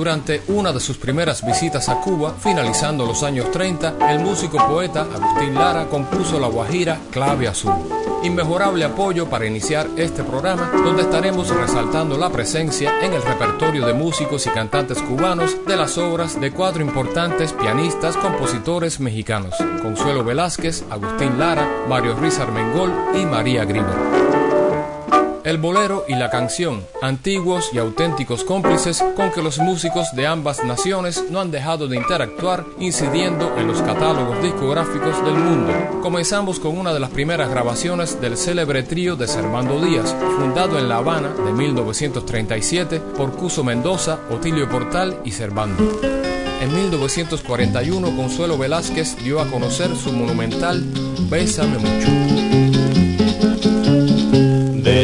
Durante una de sus primeras visitas a Cuba, finalizando los años 30, el músico poeta Agustín Lara compuso la guajira Clave Azul. Inmejorable apoyo para iniciar este programa, donde estaremos resaltando la presencia en el repertorio de músicos y cantantes cubanos de las obras de cuatro importantes pianistas, compositores mexicanos: Consuelo Velázquez, Agustín Lara, Mario Ruiz Armengol y María Grima. El bolero y la canción, antiguos y auténticos cómplices con que los músicos de ambas naciones no han dejado de interactuar, incidiendo en los catálogos discográficos del mundo. Comenzamos con una de las primeras grabaciones del célebre trío de Servando Díaz, fundado en La Habana de 1937 por Cuso Mendoza, Otilio Portal y Servando. En 1941 Consuelo Velázquez dio a conocer su monumental Bésame mucho.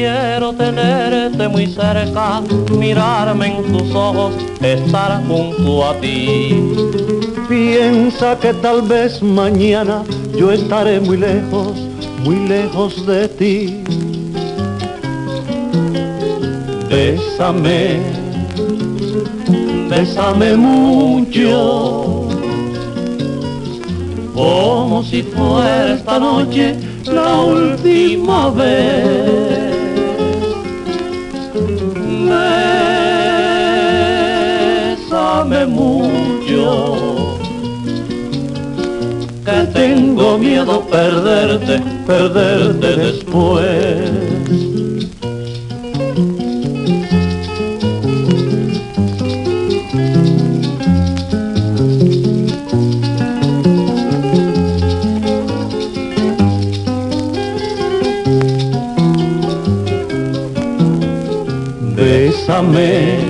Quiero tenerte muy cerca, mirarme en tus ojos, estar junto a ti. Piensa que tal vez mañana yo estaré muy lejos, muy lejos de ti. Bésame, bésame mucho, como si fuera esta noche la última vez. Bésame mucho, que tengo miedo perderte, perderte después. Bésame,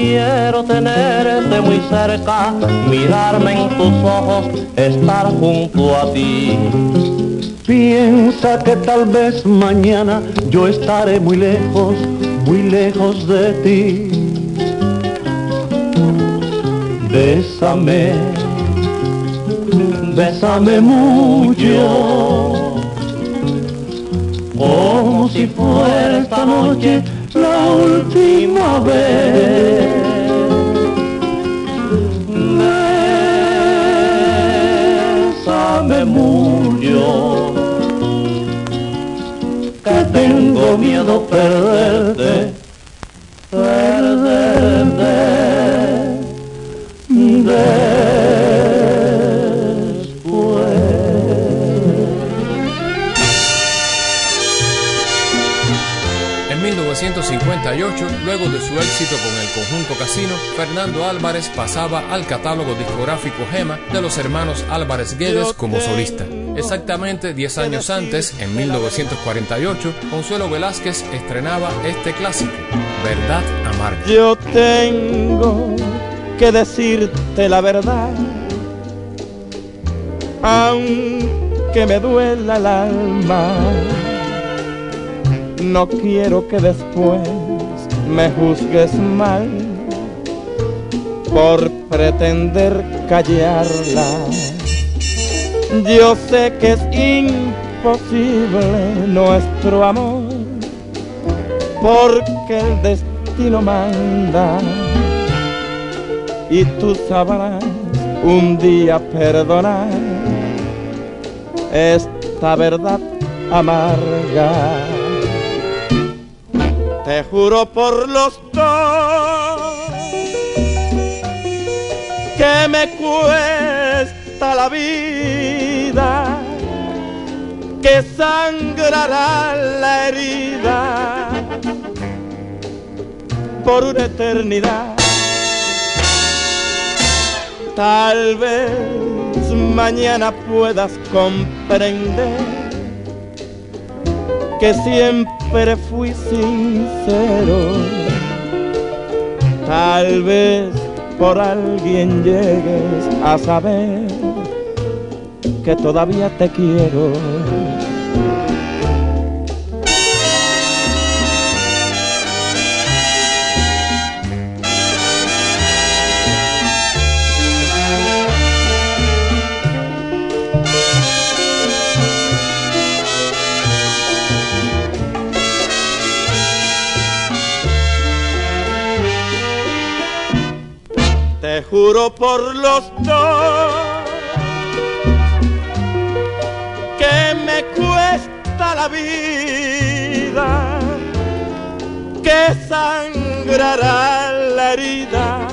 Quiero tenerte muy cerca, mirarme en tus ojos, estar junto a ti. Piensa que tal vez mañana yo estaré muy lejos, muy lejos de ti. Bésame, bésame mucho, como si fuera esta noche la última vez. Bésame mucho, que tengo miedo perderte después. En 1950 1968, luego de su éxito con el conjunto Casino, Fernando Álvarez pasaba al catálogo discográfico Gema de los hermanos Álvarez Guedes como solista. Exactamente 10 años antes, en 1948, Consuelo Velázquez estrenaba este clásico, Verdad Amarga. Yo tengo que decirte la verdad, aunque me duela el alma no quiero que después me juzgues mal por pretender callarla. Yo sé que es imposible nuestro amor, porque el destino manda y tú sabrás un día perdonar esta verdad amarga. Te juro por los dos que me cuesta la vida, que sangrará la herida por una eternidad. Tal vez mañana puedas comprender que siempre fui sincero. Tal vez por alguien llegues a saber que todavía te quiero. Juro por los dos que me cuesta la vida, que sangrará la herida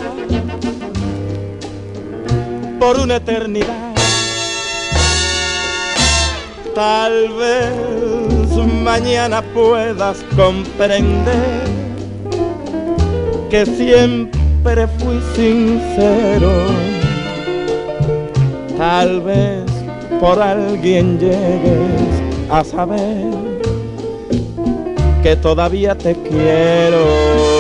por una eternidad. Tal vez mañana puedas comprender que siempre fui sincero. Tal vez por alguien llegues a saber que todavía te quiero.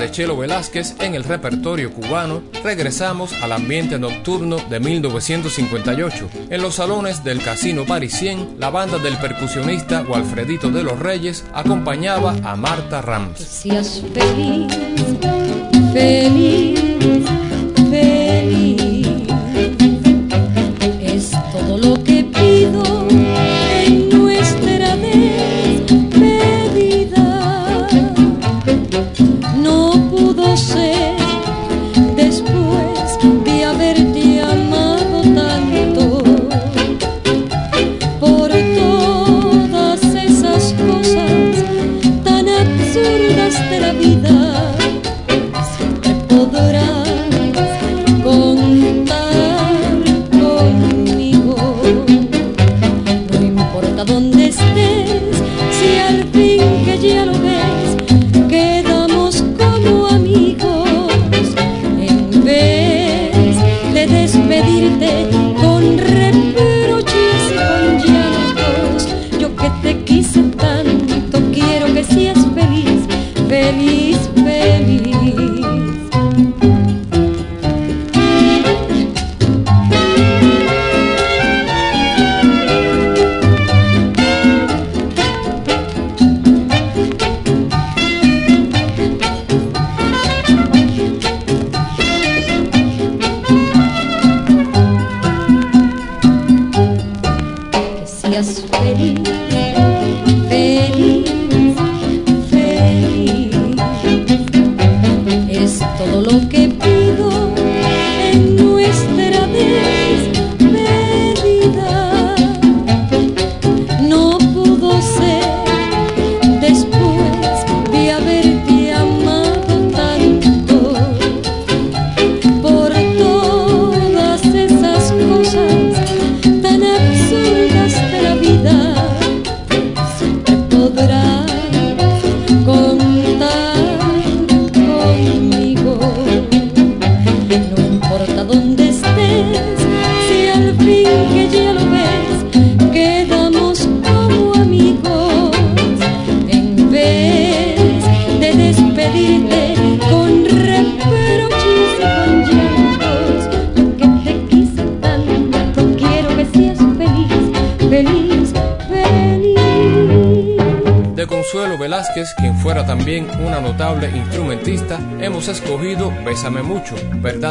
De Chelo Velázquez en el repertorio cubano, regresamos al ambiente nocturno de 1958. En los salones del Casino Parisien, la banda del percusionista Walfredito de los Reyes acompañaba a Marta Rams. feliz.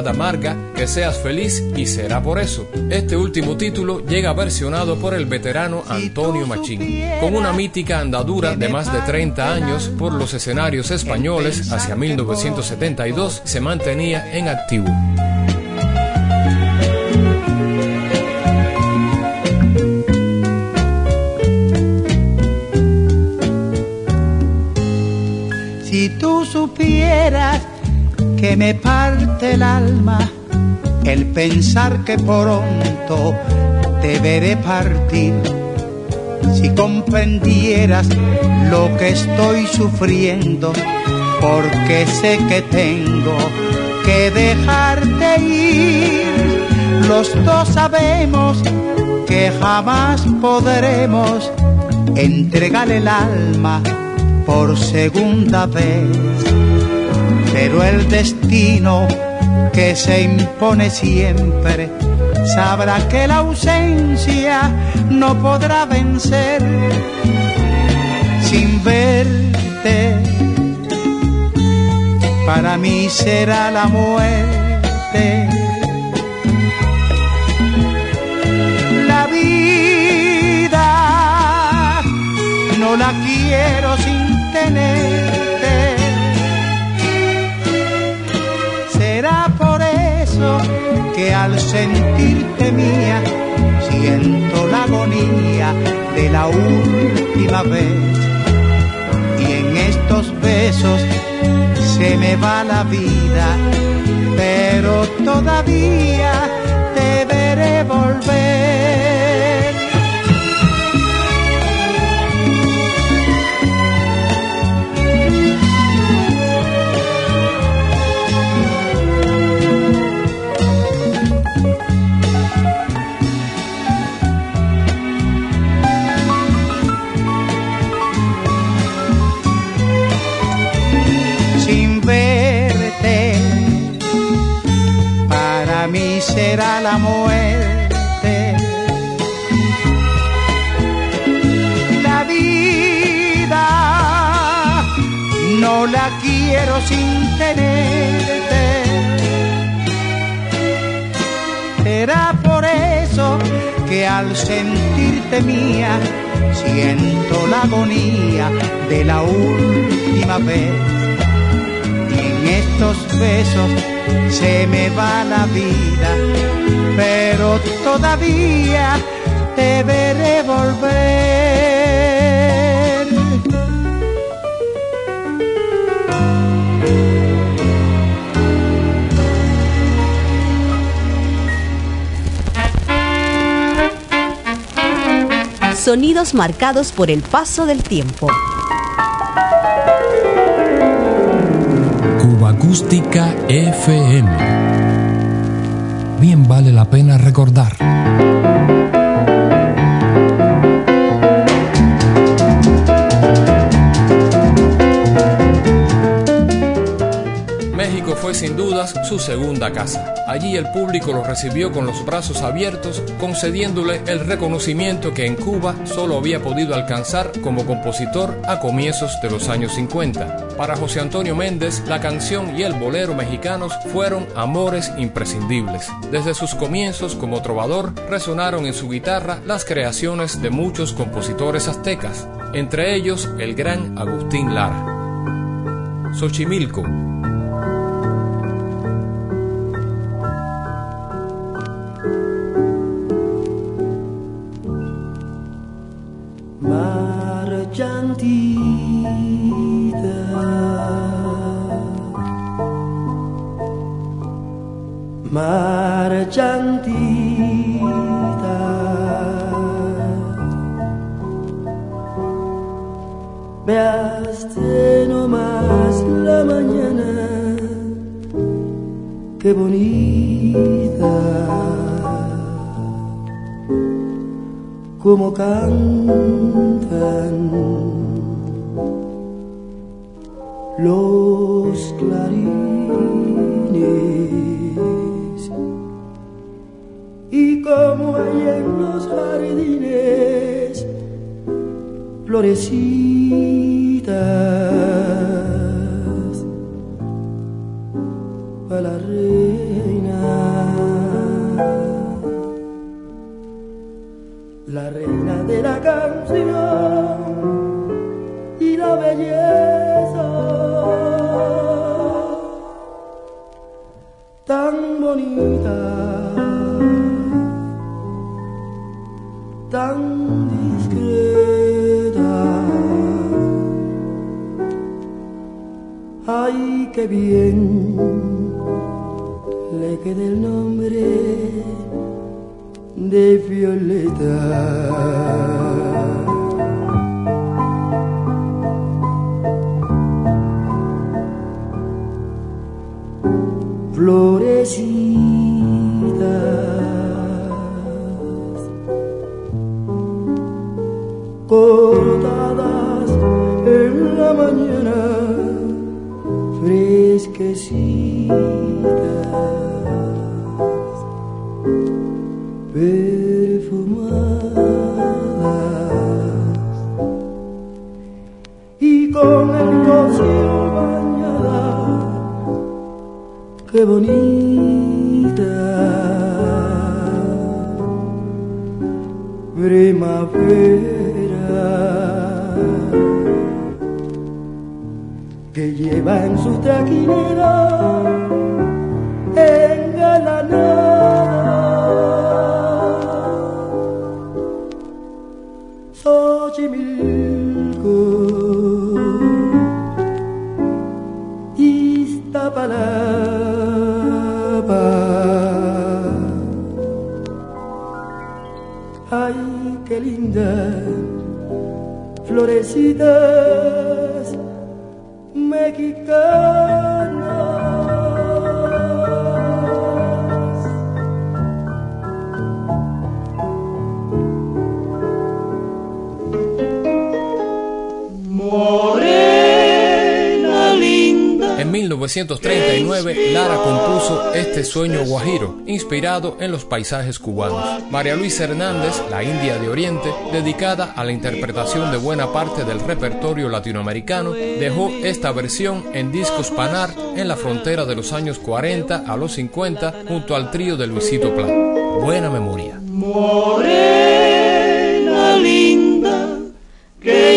Verdad amarga, que seas feliz y será por eso. Este último título llega versionado por el veterano Antonio Machín, con una mítica andadura de más de 30 años por los escenarios españoles hacia 1972 se mantenía en activo. Si tú supieras que me parte el alma el pensar que pronto te veré partir, si comprendieras lo que estoy sufriendo, porque sé que tengo que dejarte ir, los dos sabemos que jamás podremos entregar el alma por segunda vez. Pero el destino que se impone siempre sabrá que la ausencia no podrá vencer sin verte. Para mí será la muerte. La vida no la quiero sin tenerte. Que al sentirte mía siento la agonía de la última vez. Y en estos besos se me va la vida, pero todavía te veré volver. Para mí será la muerte. La vida no la quiero sin tenerte. Será por eso que al sentirte mía siento la agonía de la última vez estos besos se me va la vida, pero todavía te veré volver. Sonidos marcados por el paso del tiempo. Acústica FM. Bien vale la pena recordar. México fue sin dudas su segunda casa. Allí el público lo recibió con los brazos abiertos, concediéndole el reconocimiento que en Cuba solo había podido alcanzar como compositor a comienzos de los años 50. Para José Antonio Méndez, la canción y el bolero mexicanos fueron amores imprescindibles. Desde sus comienzos como trovador resonaron en su guitarra las creaciones de muchos compositores aztecas, entre ellos el gran Agustín Lara. Xochimilco, Veaste nomás la mañana, qué bonita, como cantan los clarines en los jardines florecitas para la reina, la reina de la canción y la belleza qué bien le queda el nombre de Violeta. florecitas cortadas fresquecitas perfumadas y con el rocío bañada qué bonita primavera lleva en su traquinera engalanada Xochimilco Iztapalapa. Ay, qué linda florecitas mexicanas 1939, Lara compuso Este sueño guajiro, inspirado en los paisajes cubanos. María Luisa Hernández, la India de Oriente, dedicada a la interpretación de buena parte del repertorio latinoamericano, dejó esta versión en discos Panar en la frontera de los años 40 a los 50 junto al trío de Luisito Plan. Buena memoria. Morena linda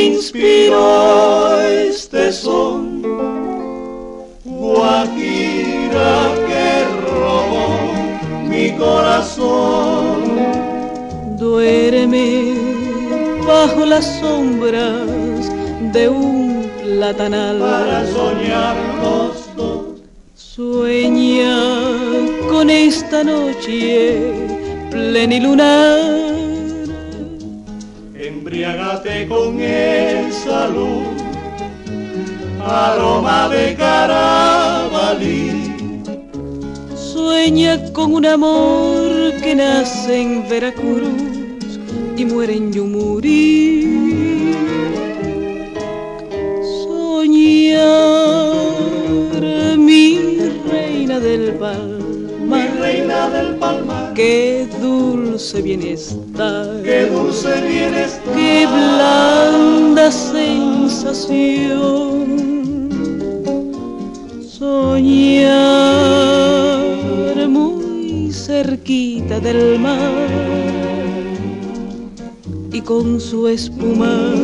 inspiró este. Corazón. Duerme bajo las sombras de un platanal. Para soñar los dos. Sueña con esta noche plenilunar. Embriágate con esa luz, aroma de carabalí. Sueña con un amor que nace en Veracruz y muere en Yumurí. Soñar, mi reina del Mi palmar, reina del palmar, qué dulce bienestar, qué dulce bienestar. qué blanda sensación. Soñar cerquita del mar y con su espuma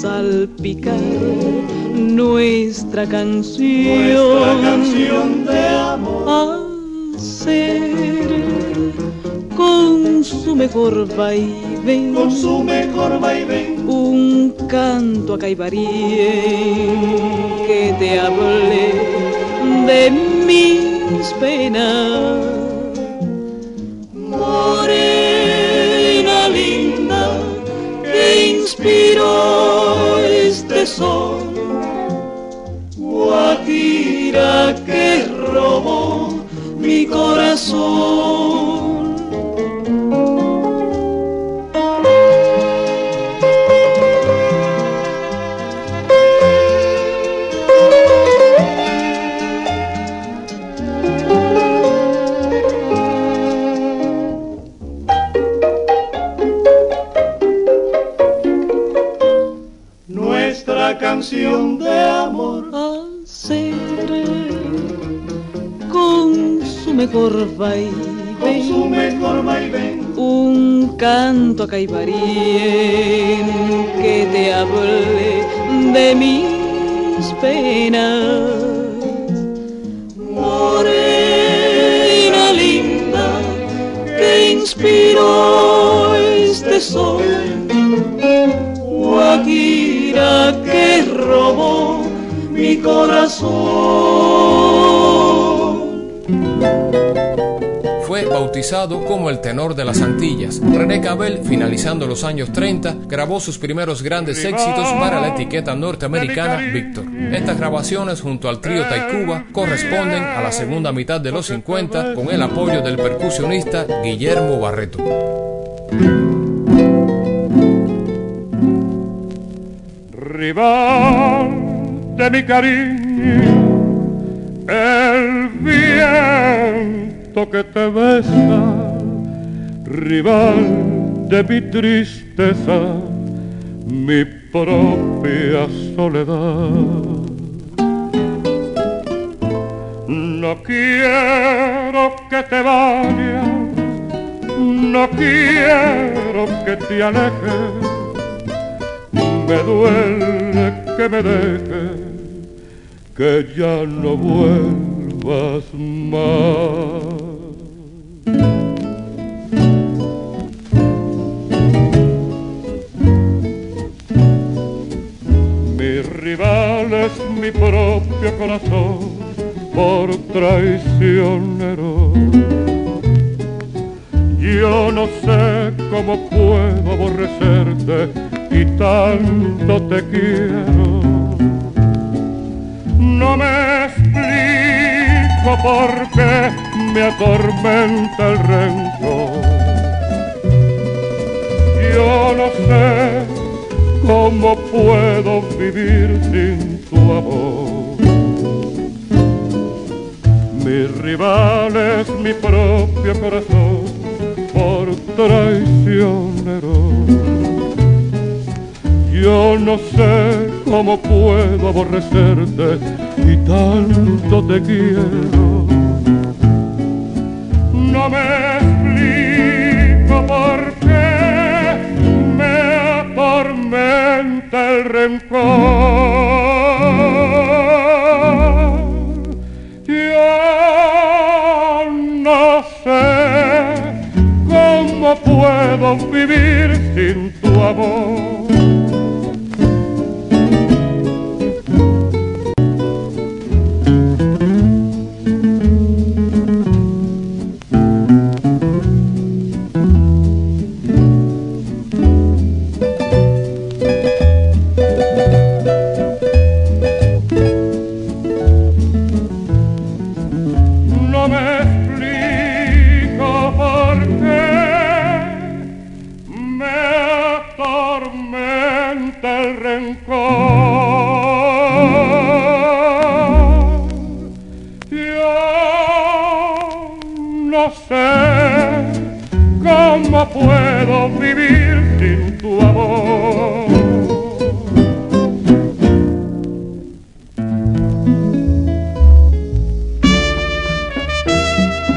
salpicar nuestra canción. Nuestra canción de amor, hacer con su mejor vaivén con su mejor vaivén. un canto a caibarien que te hable de mis penas. Que inspiró este sol, Guajira que robó mi corazón. Caibarín que te hable de mis penas. El tenor de las Antillas. René Cabel, finalizando los años 30, grabó sus primeros grandes éxitos para la etiqueta norteamericana Victor. Estas grabaciones junto al trío Taikuba corresponden a la segunda mitad de los 50 con el apoyo del percusionista Guillermo Barreto. Rival de mi cariño, el viento que te besa, rival de mi tristeza, mi propia soledad. No quiero que te vayas, no quiero que te alejes, me duele que me dejes, que ya no vuelvas más. Rencor. Yo no sé cómo puedo vivir sin tu amor.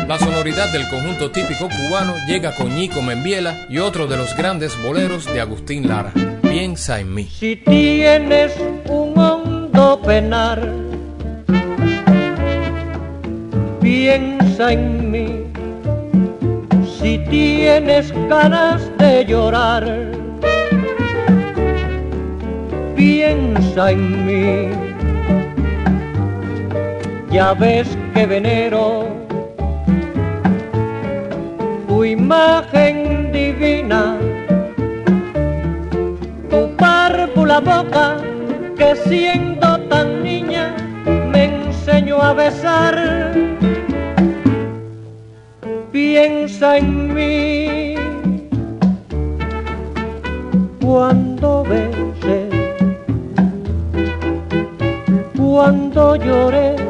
La sonoridad del conjunto típico cubano llega con Ñico Membiela y otro de los grandes boleros de Agustín Lara, Piensa en mí. Si tienes un hondo penar, piensa en mí. Si tienes ganas de llorar, piensa en mí. Ya ves que venero tu imagen divina, párvula boca que siendo tan niña me enseñó a besar. Piensa en mí cuando beses, cuando llores,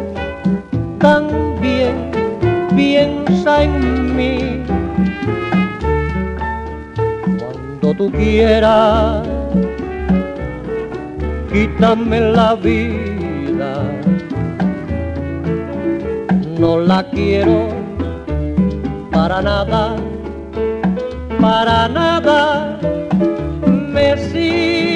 también piensa en mí cuando tú quieras quítame la vida. No la quiero para nada, para nada me sirve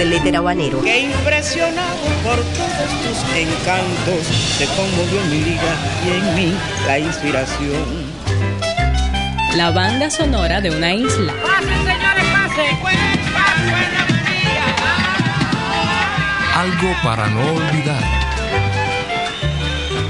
éter habanero. Qué impresionado por todos tus encantos, te conmovió mi liga y en mí la inspiración. La banda sonora de una isla. ¡Pasen, señores, pasen! Algo para no olvidar.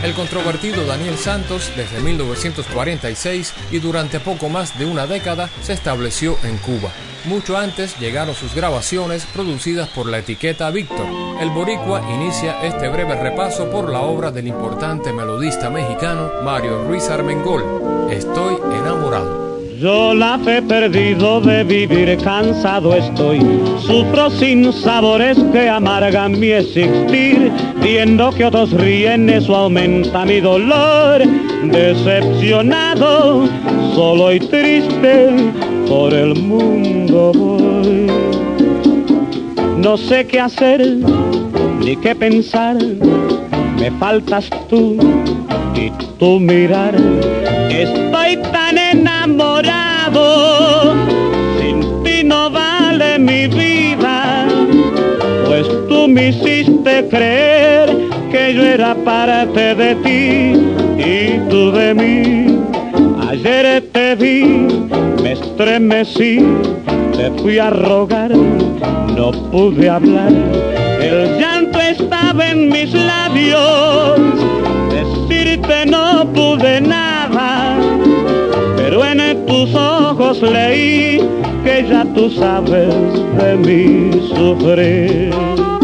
El controvertido Daniel Santos, desde 1946 y durante poco más de una década, se estableció en Cuba. Mucho antes llegaron sus grabaciones producidas por la etiqueta Víctor. El boricua inicia este breve repaso por la obra del importante melodista mexicano Mario Ruiz Armengol, Estoy enamorado. Yo la fe perdido de vivir, cansado estoy. Sufro sin sabores que amargan mi existir. Viendo que otros ríen, eso aumenta mi dolor. Decepcionado, solo y triste, por el mundo voy. No sé qué hacer, ni qué pensar. Me faltas tú y tu mirar. Estoy tan enamorado, sin ti no vale mi vida, pues tú me hiciste creer que yo era parte de ti y tú de mí. Ayer te vi, estremecí, te fui a rogar, no pude hablar, el llanto estaba en mis labios decirte no pude nada, pero en tus ojos leí que ya tú sabes de mí sufrir.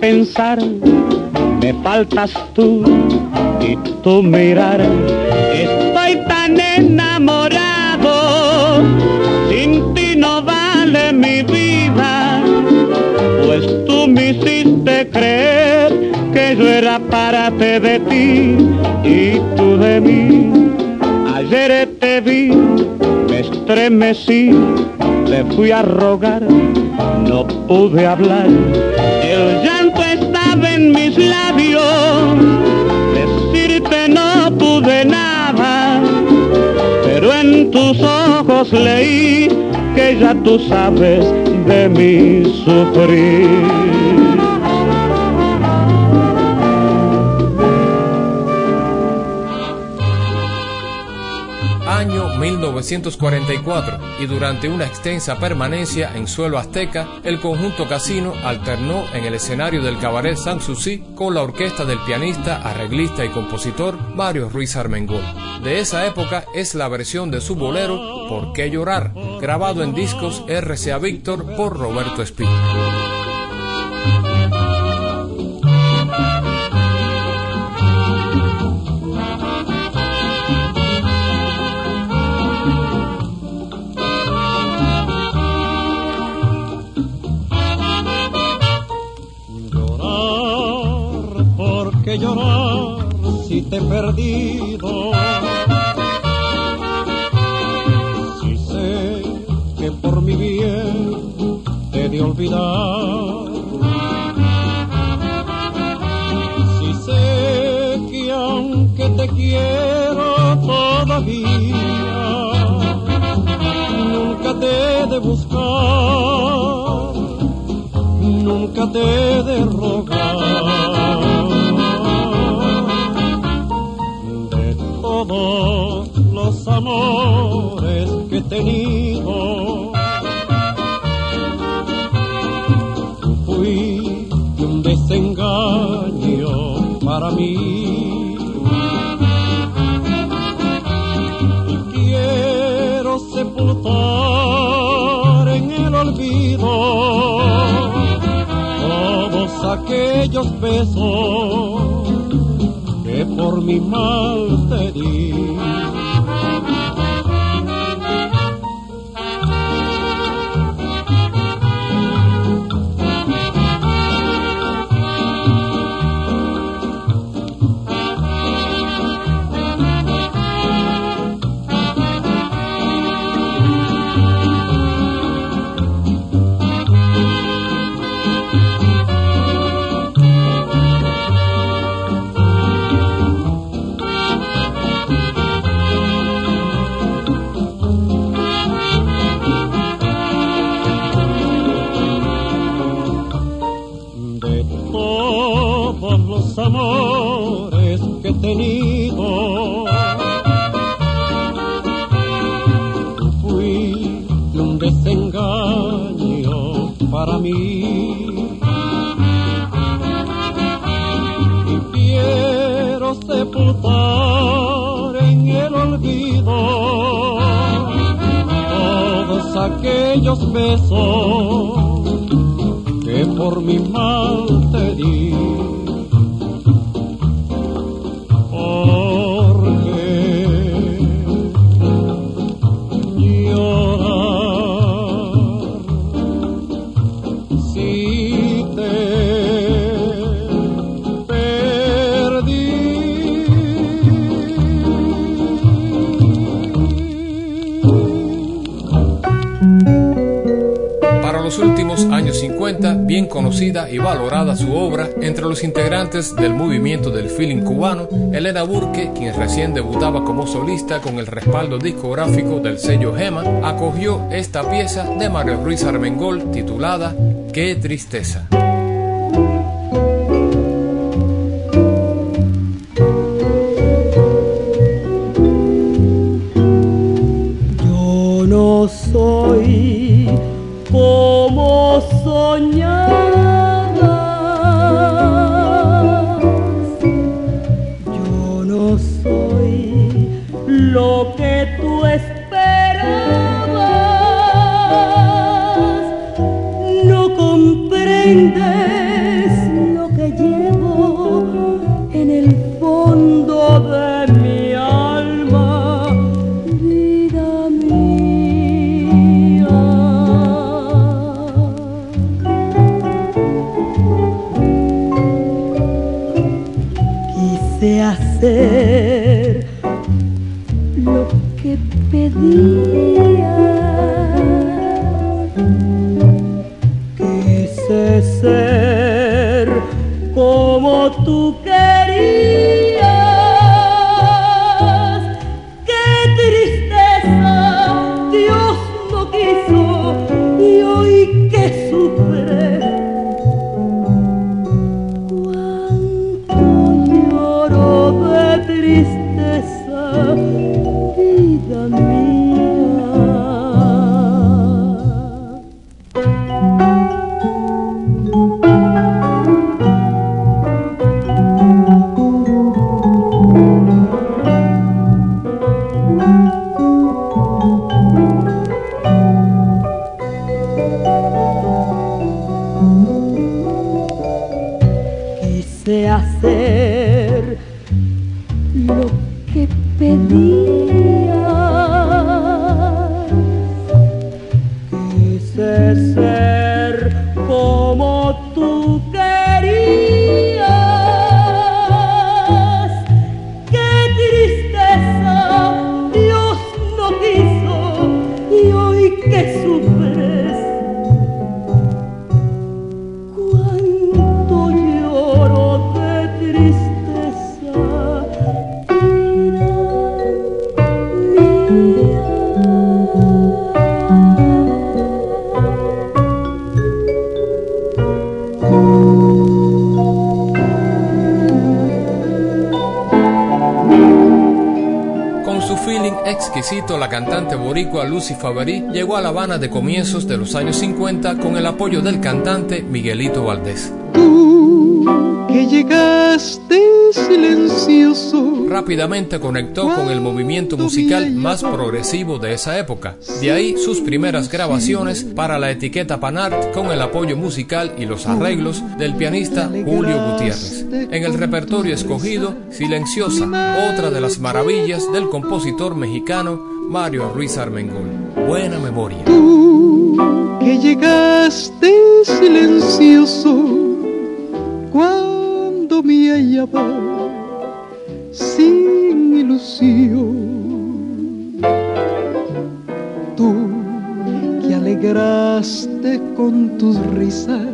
Pensar, me faltas tú y tu mirar. Estoy tan enamorado, sin ti no vale mi vida, pues tú me hiciste creer que yo era parte de ti y tú de mí ayer te vi, me estremecí, te fui a rogar, no pude hablar. El llanto estaba en mis labios, decirte no pude nada, pero en tus ojos leí que ya tú sabes de mi sufrir. 1944 y durante una extensa permanencia en suelo azteca, el conjunto Casino alternó en el escenario del cabaret Sanssouci con la orquesta del pianista, arreglista y compositor Mario Ruiz Armengol. De esa época es la versión de su bolero ¿Por qué llorar?, grabado en discos RCA Víctor por Roberto Espín. llorar si te he perdido. Si sé que por mi bien te de olvidar. Si sé que aunque te quiero todavía, nunca te de buscar, nunca te de rogar. Amores que he tenido. Fui un desengaño para mí. Quiero sepultar en el olvido todos aquellos besos por mi mal te di. aquellos que por mi mano y valorada su obra entre los integrantes del movimiento del feeling cubano, Elena Burke, quien recién debutaba como solista con el respaldo discográfico del sello Gema, acogió esta pieza de Mario Ruiz Armengol titulada Qué tristeza. La cantante boricua Lucy Favary llegó a La Habana de comienzos de los años 50 con el apoyo del cantante Miguelito Valdés. Silencioso. Rápidamente conectó con el movimiento musical más progresivo de esa época. De ahí sus primeras grabaciones para la etiqueta Panart con el apoyo musical y los arreglos del pianista Julio Gutiérrez. En el repertorio escogido, Silenciosa, otra de las maravillas del compositor mexicano Mario Ruiz Armengol. Buena memoria. que llegaste silencioso me hallaba sin ilusión. Tú que alegraste con tus risas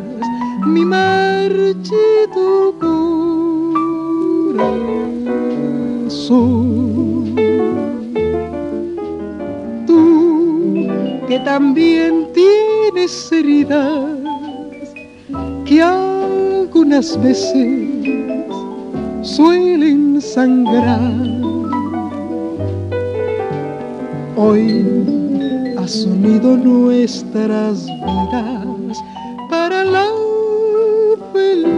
mi marchito corazón. Tú que también tienes heridas que algunas veces suelen sangrar. Hoy has unido nuestras vidas para la felicidad.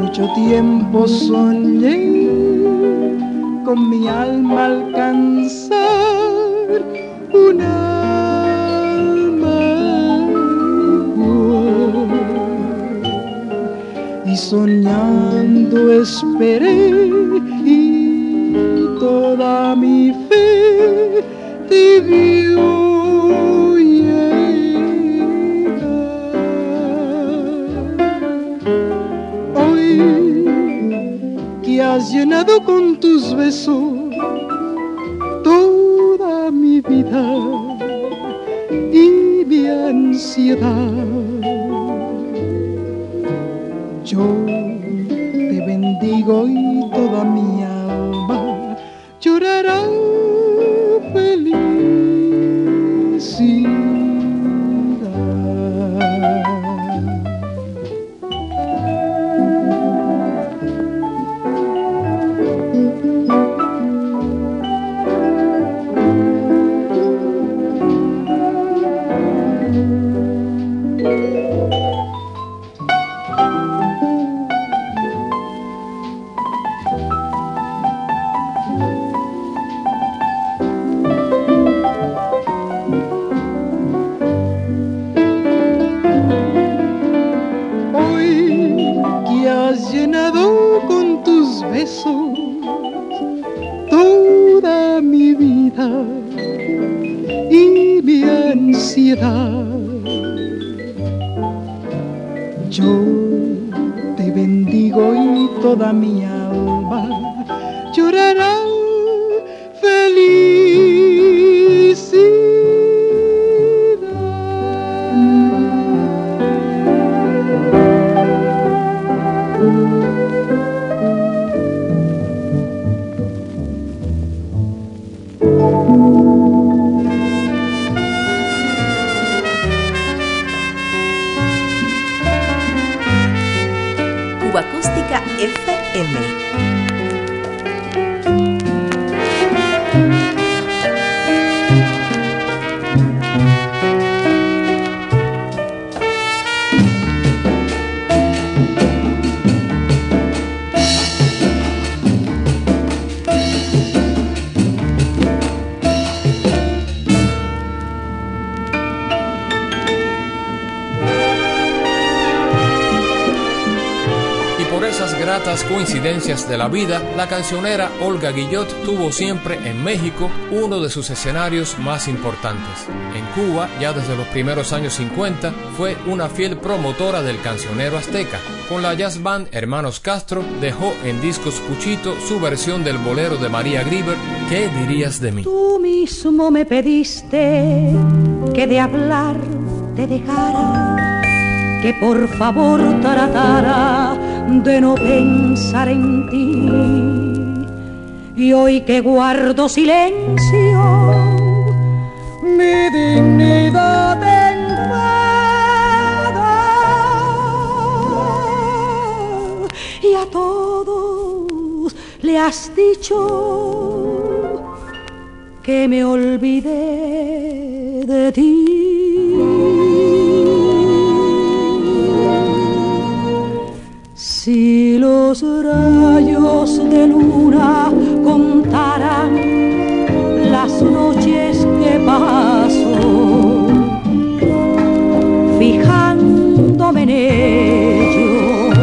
Mucho tiempo soñé con mi alma alcanzar un y soñando esperé y toda mi fe te vio llegar. Hoy que has llenado con tus besos toda mi vida y mi ansiedad. Bendigo de la vida, la cancionera Olga Guillot tuvo siempre en México uno de sus escenarios más importantes. En Cuba, ya desde los primeros años 50, fue una fiel promotora del cancionero azteca. Con la jazz band Hermanos Castro, dejó en discos Puchito su versión del bolero de María Grieber, ¿Qué dirías de mí? Tú mismo me pediste que de hablar te dejara, que por favor tratara de no pensar en ti. Y hoy que guardo silencio, mi dignidad enfada. Y a todos le has dicho que me olvidé de ti. Si los rayos de luna contaran las noches que paso, fijándome en ellos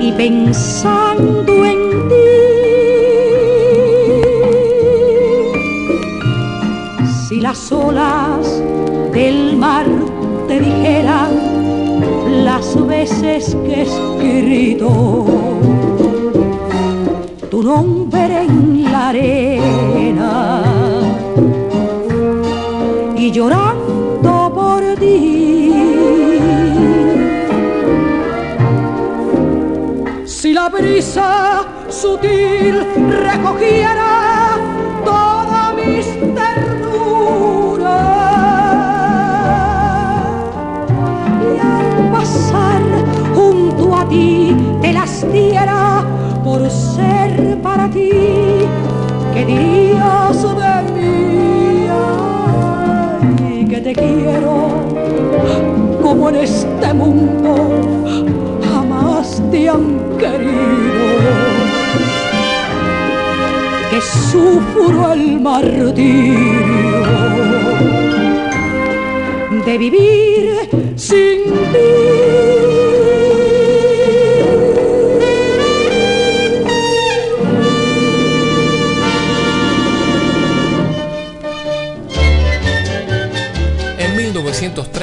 y pensando en ti, si las olas del mar te dijeran las veces que he escrito tu nombre en la arena y llorando por ti. Si la brisa sutil recogiera te quiero como en este mundo jamás te han querido. Que sufro el martirio de vivir sin ti.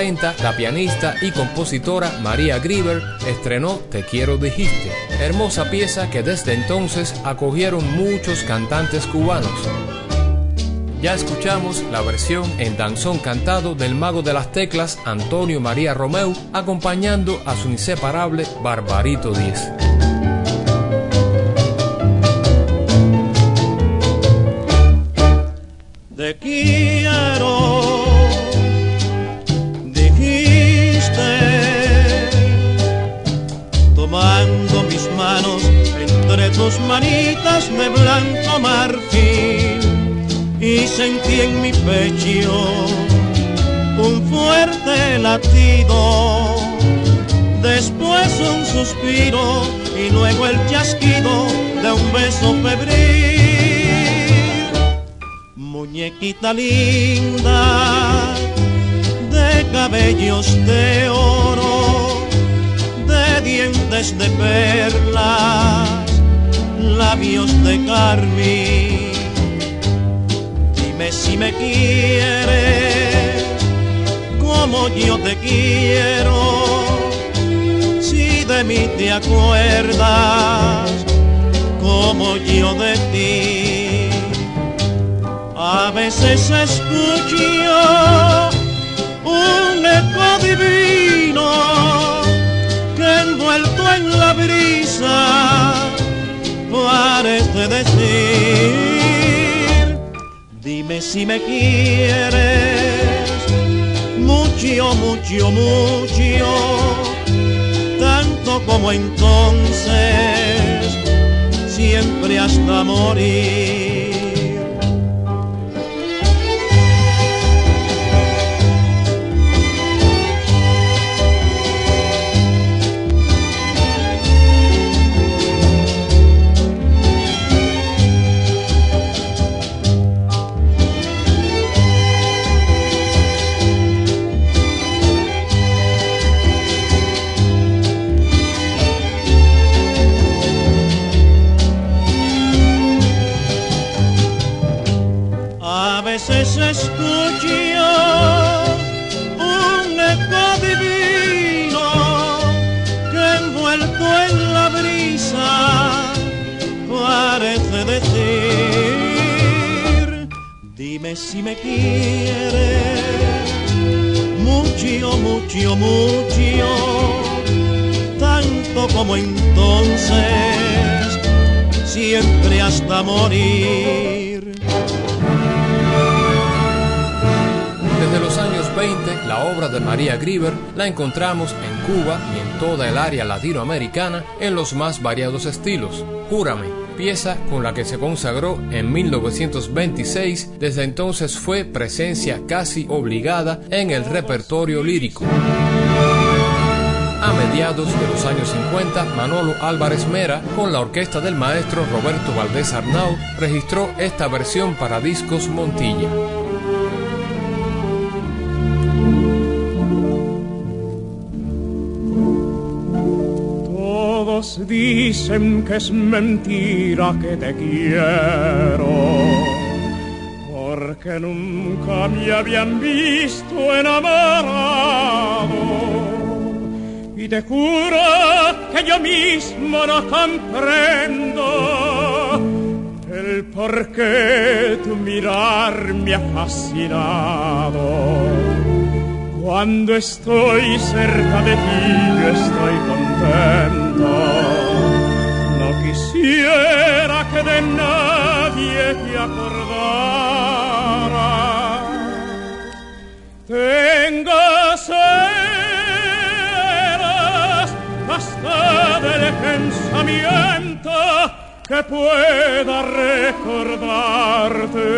La pianista y compositora María Grieber estrenó Te quiero dijiste, hermosa pieza que desde entonces acogieron muchos cantantes cubanos. Ya escuchamos la versión en danzón cantado del mago de las teclas Antonio María Romeu acompañando a su inseparable Barbarito Díez. Tus manitas de blanco marfil y sentí en mi pecho un fuerte latido, después un suspiro y luego el chasquido de un beso febril. Muñequita linda de cabellos de oro, de dientes de perlas labios de carmín. Dime si me quieres como yo te quiero, si de mí te acuerdas como yo de ti. A veces escucho un eco divino que envuelto en la brisa parece decir, dime si me quieres. Mucho, mucho, mucho, tanto como entonces, siempre hasta morir. Área latinoamericana en los más variados estilos. Júrame, pieza con la que se consagró en 1926, desde entonces fue presencia casi obligada en el repertorio lírico. A mediados de los años 50, Manolo Álvarez Mera, con la orquesta del maestro Roberto Valdés Arnau, registró esta versión para discos Montilla. Dicen que es mentira que te quiero, porque nunca me habían visto enamorado. Y te juro que yo mismo no comprendo el por qué tu mirar me ha fascinado cuando estoy cerca de ti yo estoy contento. Quisiera que de nadie te acordara. Tengo ceras hasta del pensamiento que pueda recordarte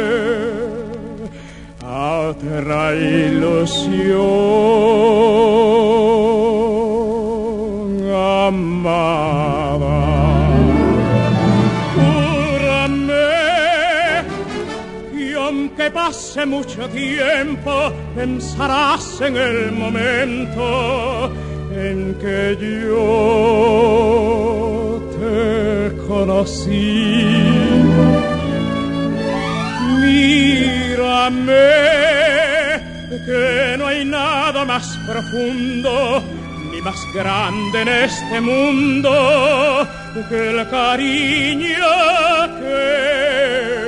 otra ilusión amada. Pase mucho tiempo, pensarás en el momento en que yo te conocí. Que no hay nada más profundo ni más grande en este mundo que el cariño que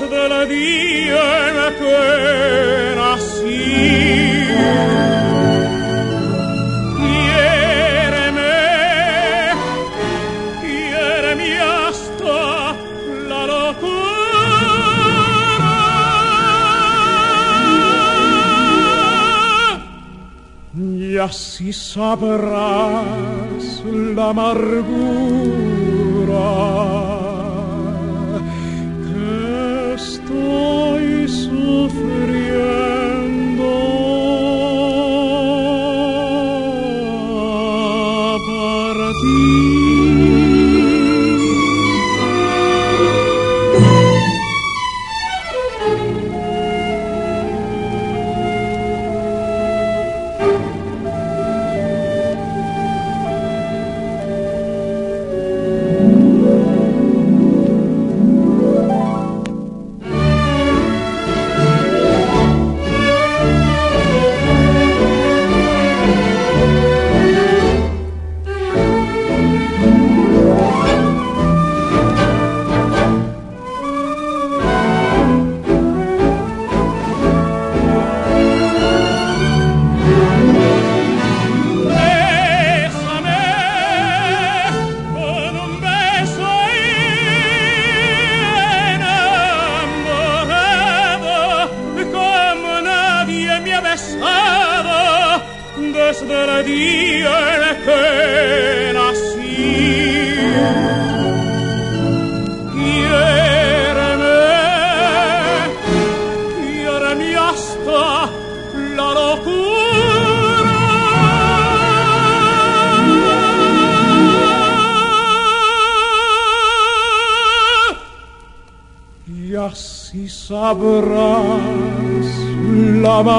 del día en que nací. Quiéreme, quiéreme hasta la locura. Y así sabrás la amargura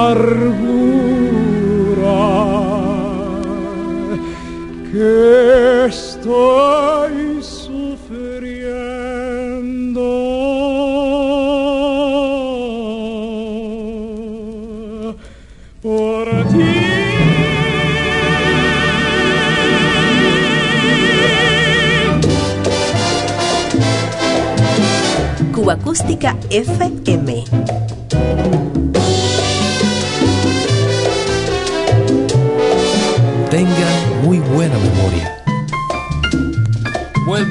amargura Acústica FM.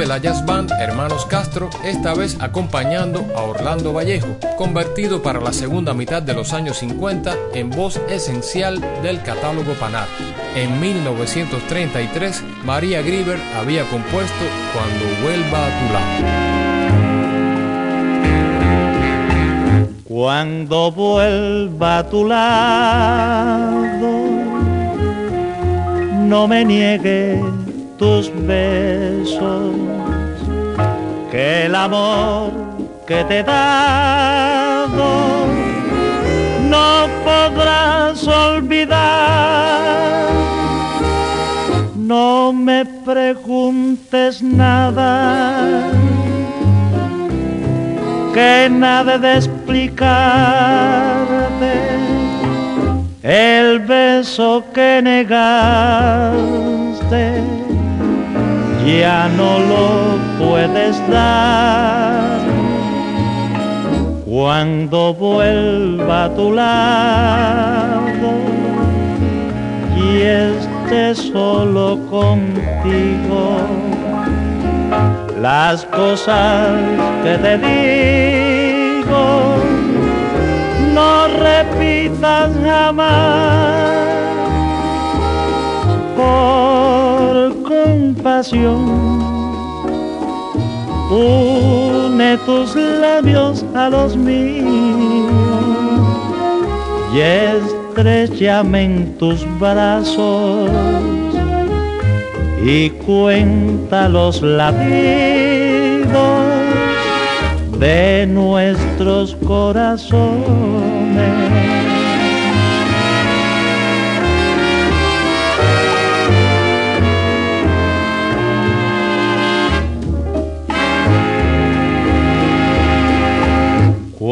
La jazz band Hermanos Castro, esta vez acompañando a Orlando Vallejo, convertido para la segunda mitad de los años 50 en voz esencial del catálogo Panar. En 1933, María Grieber había compuesto Cuando vuelva a tu lado. Cuando vuelva a tu lado, no me niegues tus besos, que el amor que te he dado no podrás olvidar. No me preguntes nada que nada de explicarte el beso que negaste ya no lo puedes dar. Cuando vuelva a tu lado y esté solo contigo las cosas que te digo no repitas jamás. Por compasión une tus labios a los míos y estrechame en tus brazos y cuenta los latidos de nuestros corazones.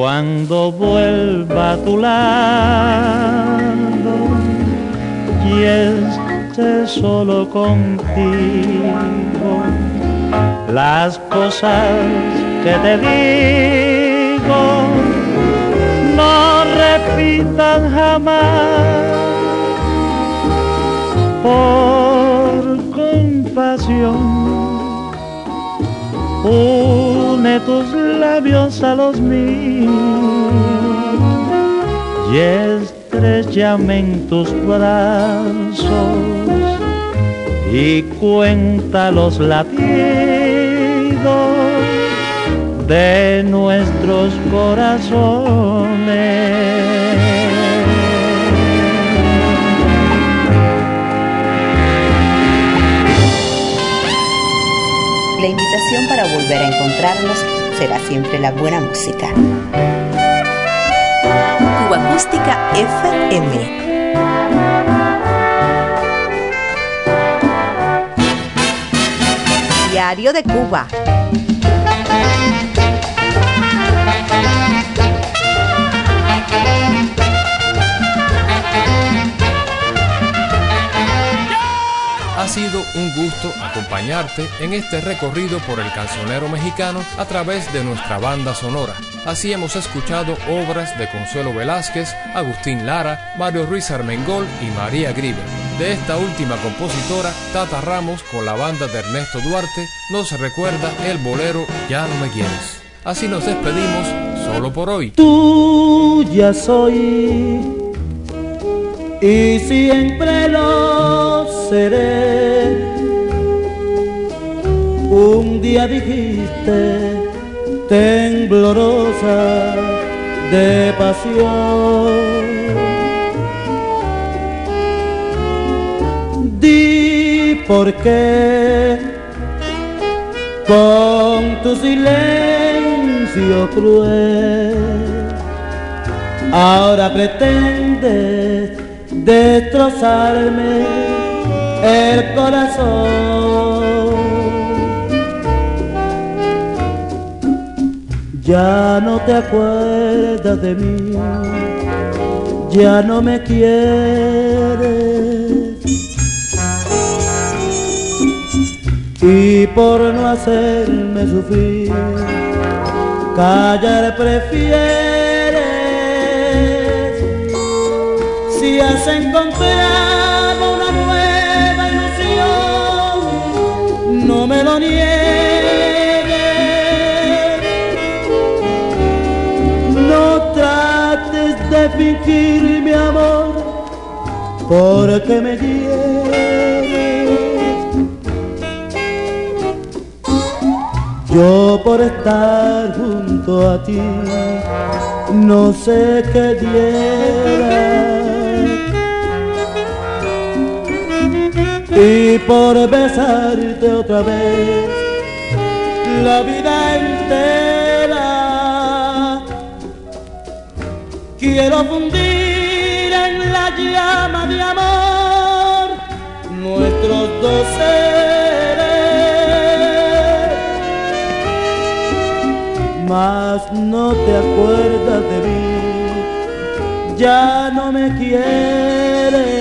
Cuando vuelva a tu lado y esté solo contigo, las cosas que te digo no repitas jamás. Por compasión une tus labios a los míos y estrechame en tus brazos y cuenta los latidos de nuestros corazones. Invitación para volver a encontrarnos será siempre la buena música. Cuba Acústica FM. Diario de Cuba. Sido un gusto acompañarte en este recorrido por el cancionero mexicano a través de nuestra banda sonora. Así hemos escuchado obras de Consuelo Velázquez, Agustín Lara, Mario Ruiz Armengol y María Grieber. De esta última compositora, Tata Ramos, con la banda de Ernesto Duarte, nos recuerda el bolero Ya no me quieres. Así nos despedimos solo por hoy. Tú ya soy y siempre lo seré. Un día dijiste, temblorosa de pasión. Di por qué con tu silencio cruel ahora pretendes destrozarme el corazón. Ya no te acuerdas de mí, ya no me quieres. Y por no hacerme sufrir, callar prefieres. Si has encontrado de fingir mi amor, porque me hieres. Yo por estar junto a ti no sé qué diera. Y por besarte otra vez la vida quiero fundir en la llama de amor nuestros dos seres. mas no te acuerdas de mí, ya no me quieres.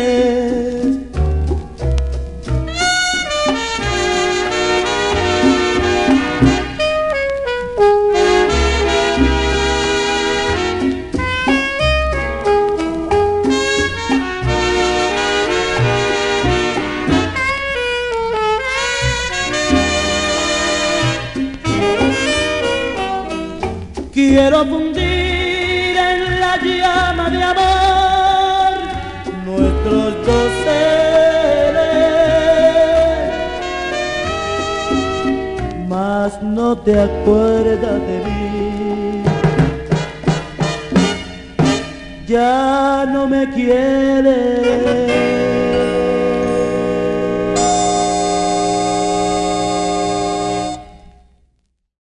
Te acuerdas de mí, ya no me quieres.